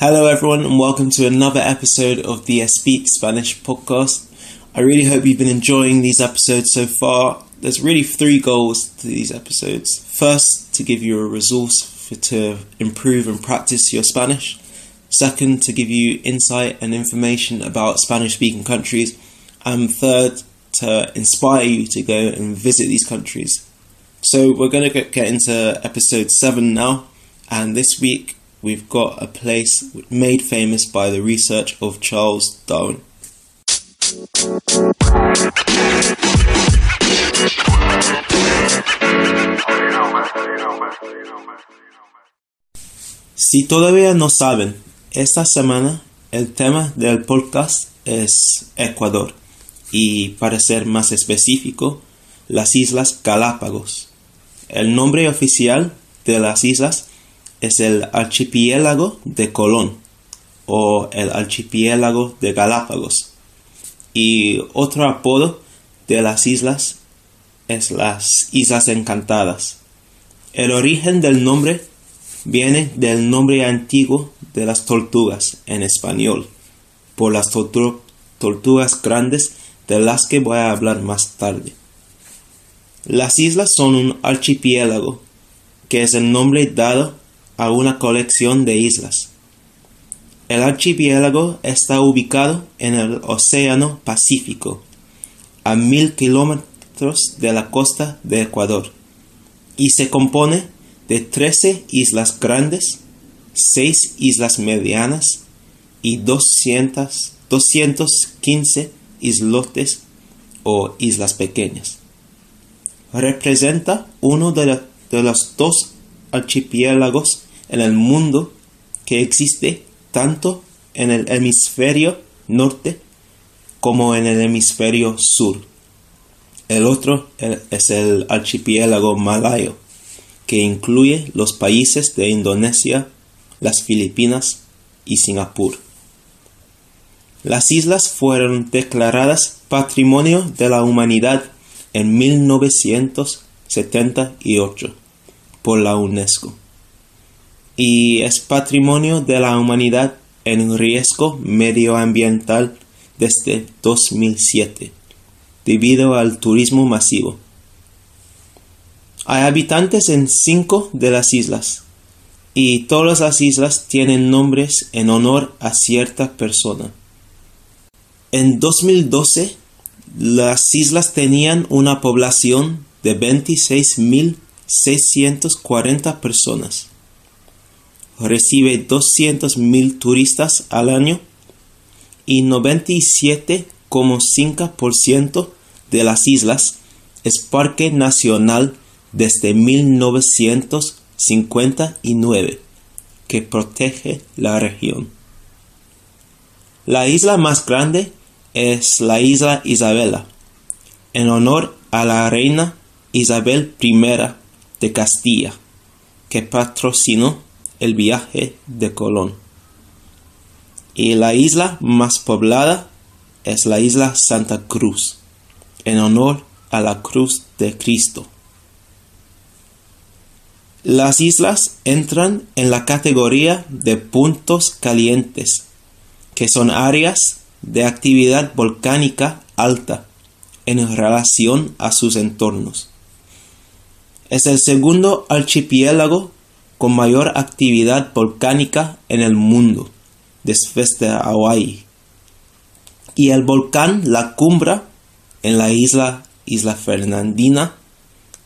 Hello, everyone, and welcome to another episode of the Speak Spanish podcast. I really hope you've been enjoying these episodes so far. There's really three goals to these episodes. First, to give you a resource for, to improve and practice your Spanish. Second, to give you insight and information about Spanish speaking countries. And third, to inspire you to go and visit these countries. So, we're going to get into episode 7 now, and this week we've got a place made famous by the research of Charles Darwin. Si todavía no saben, esta semana el tema del podcast es Ecuador y para ser más específico, las Islas Galápagos. El nombre oficial de las islas es el archipiélago de Colón o el archipiélago de Galápagos. Y otro apodo de las islas es las Islas Encantadas. El origen del nombre viene del nombre antiguo de las tortugas en español, por las tortugas grandes de las que voy a hablar más tarde. Las islas son un archipiélago, que es el nombre dado a una colección de islas. El archipiélago está ubicado en el Océano Pacífico, a mil kilómetros de la costa de Ecuador, y se compone de 13 islas grandes, 6 islas medianas y 200, 215 islotes o islas pequeñas. Representa uno de, de los dos archipiélagos en el mundo que existe tanto en el hemisferio norte como en el hemisferio sur. El otro es el archipiélago malayo, que incluye los países de Indonesia, las Filipinas y Singapur. Las islas fueron declaradas Patrimonio de la Humanidad en 1978 por la UNESCO y es patrimonio de la humanidad en riesgo medioambiental desde 2007, debido al turismo masivo. Hay habitantes en cinco de las islas, y todas las islas tienen nombres en honor a cierta persona. En 2012, las islas tenían una población de 26.640 personas recibe 200.000 turistas al año y 97,5% de las islas es parque nacional desde 1959 que protege la región. La isla más grande es la isla Isabela, en honor a la reina Isabel I de Castilla, que patrocinó el viaje de Colón. Y la isla más poblada es la isla Santa Cruz, en honor a la cruz de Cristo. Las islas entran en la categoría de puntos calientes, que son áreas de actividad volcánica alta en relación a sus entornos. Es el segundo archipiélago con mayor actividad volcánica en el mundo, después de Hawaii. Y el volcán La Cumbra, en la isla Isla Fernandina,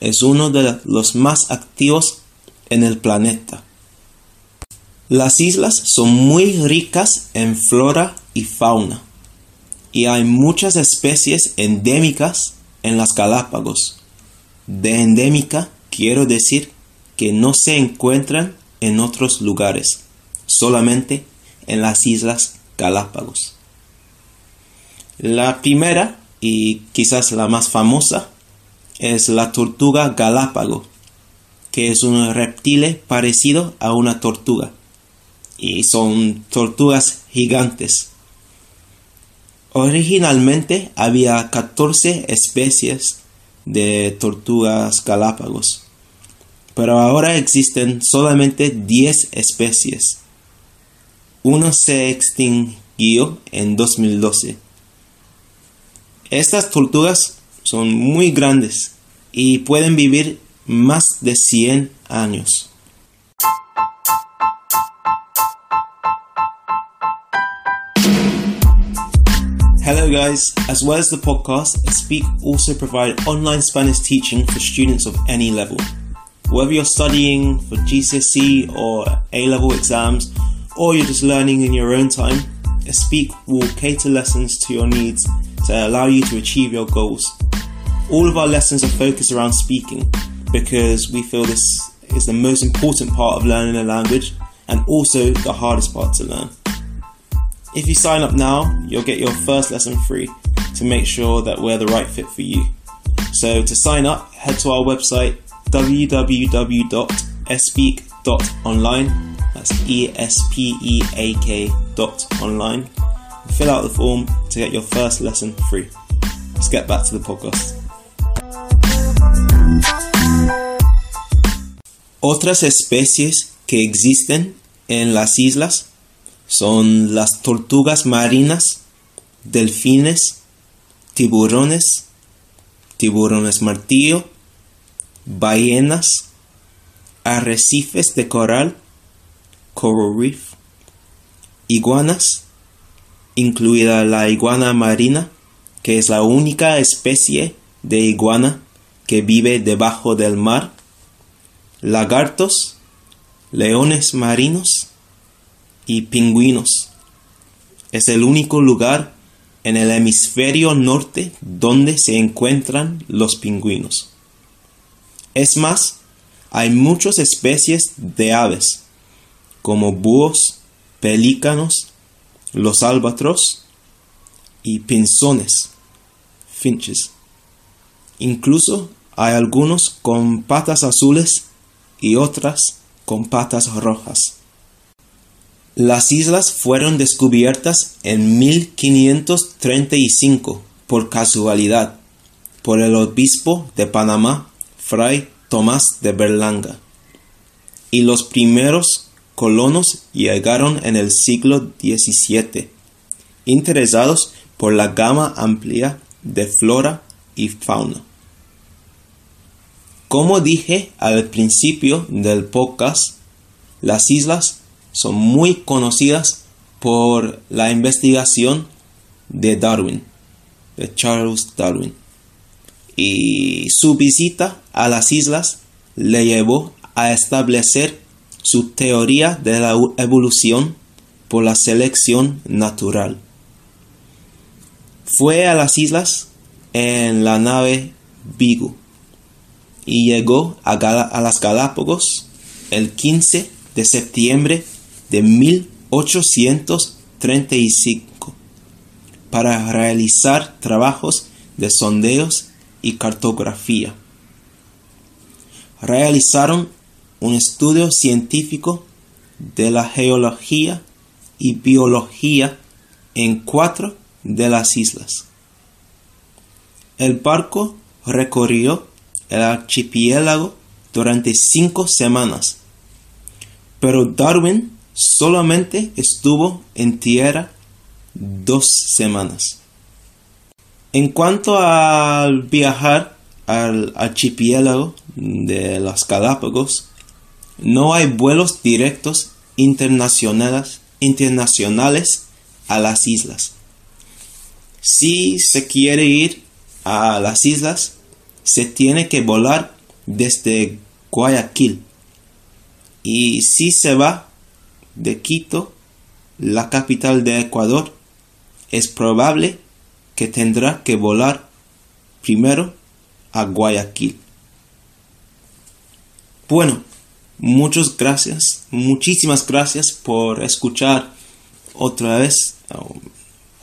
es uno de los más activos en el planeta. Las islas son muy ricas en flora y fauna, y hay muchas especies endémicas en las Galápagos. De endémica quiero decir que no se encuentran en otros lugares, solamente en las Islas Galápagos. La primera y quizás la más famosa es la tortuga galápago, que es un reptil parecido a una tortuga y son tortugas gigantes. Originalmente había 14 especies de tortugas galápagos pero ahora existen solamente 10 especies. Uno se extinguió en 2012. Estas tortugas son muy grandes y pueden vivir más de 100 años. Hello guys, as well as the podcast, Speak also provide online Spanish teaching for students of any level. Whether you're studying for GCSE or A-level exams, or you're just learning in your own time, Speak will cater lessons to your needs to allow you to achieve your goals. All of our lessons are focused around speaking because we feel this is the most important part of learning a language and also the hardest part to learn. If you sign up now, you'll get your first lesson free to make sure that we're the right fit for you. So to sign up, head to our website www.espeak.online. That's E S P E A K dot online. Fill out the form to get your first lesson free. Let's get back to the podcast. Otras especies que existen en las islas son las tortugas marinas, delfines, tiburones, tiburones martillo, ballenas, arrecifes de coral, coral reef, iguanas, incluida la iguana marina, que es la única especie de iguana que vive debajo del mar, lagartos, leones marinos, y pingüinos. Es el único lugar en el hemisferio norte donde se encuentran los pingüinos. Es más, hay muchas especies de aves, como búhos, pelícanos, los albatros y pinzones, finches. Incluso hay algunos con patas azules y otras con patas rojas. Las islas fueron descubiertas en 1535 por casualidad por el obispo de Panamá, Fray Tomás de Berlanga, y los primeros colonos llegaron en el siglo XVII, interesados por la gama amplia de flora y fauna. Como dije al principio del podcast, las islas son muy conocidas por la investigación de Darwin, de Charles Darwin. Y su visita a las islas le llevó a establecer su teoría de la evolución por la selección natural. Fue a las islas en la nave Vigo y llegó a, las Galápagos el 15 de septiembre de 1835 para realizar trabajos de sondeos y cartografía. Realizaron un estudio científico de la geología y biología en cuatro de las islas. El barco recorrió el archipiélago durante cinco semanas, pero Darwin solamente estuvo en tierra dos semanas. En cuanto al viajar al archipiélago de las Galápagos, no hay vuelos directos internacionales, internacionales a las islas. Si se quiere ir a las islas, se tiene que volar desde Guayaquil. Y si se va de Quito, la capital de Ecuador, es probable que tendrá que volar primero a Guayaquil. Bueno, muchas gracias, muchísimas gracias por escuchar otra vez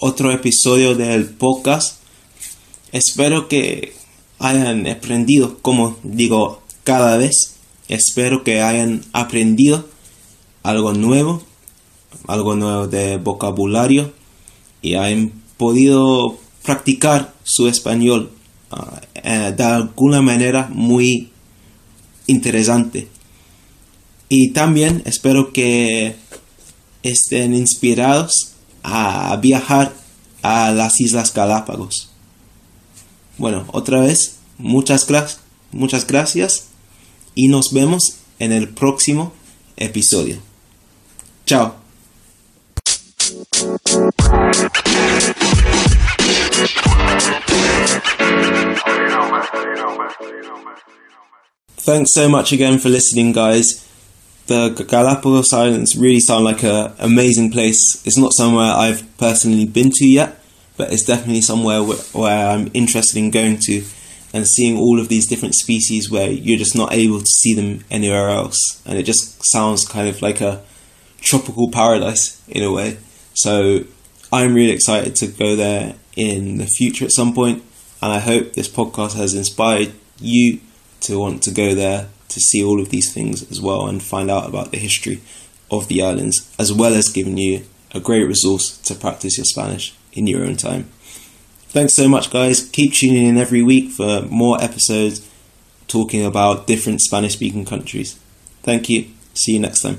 otro episodio del podcast. Espero que hayan aprendido, como digo cada vez, espero que hayan aprendido algo nuevo, algo nuevo de vocabulario y han podido practicar su español ah, eh, de alguna manera muy interesante. Y también espero que estén inspirados a viajar a las Islas Galápagos. Bueno, otra vez, muchas, muchas gracias y nos vemos en el próximo episodio. Chao. Thanks so much again for listening, guys. The Galapagos Islands really sound like an amazing place. It's not somewhere I've personally been to yet, but it's definitely somewhere where, where I'm interested in going to and seeing all of these different species where you're just not able to see them anywhere else. And it just sounds kind of like a tropical paradise in a way. So I'm really excited to go there in the future at some point, and I hope this podcast has inspired you to want to go there to see all of these things as well and find out about the history of the islands, as well as giving you a great resource to practice your Spanish in your own time. Thanks so much, guys. Keep tuning in every week for more episodes talking about different Spanish speaking countries. Thank you. See you next time.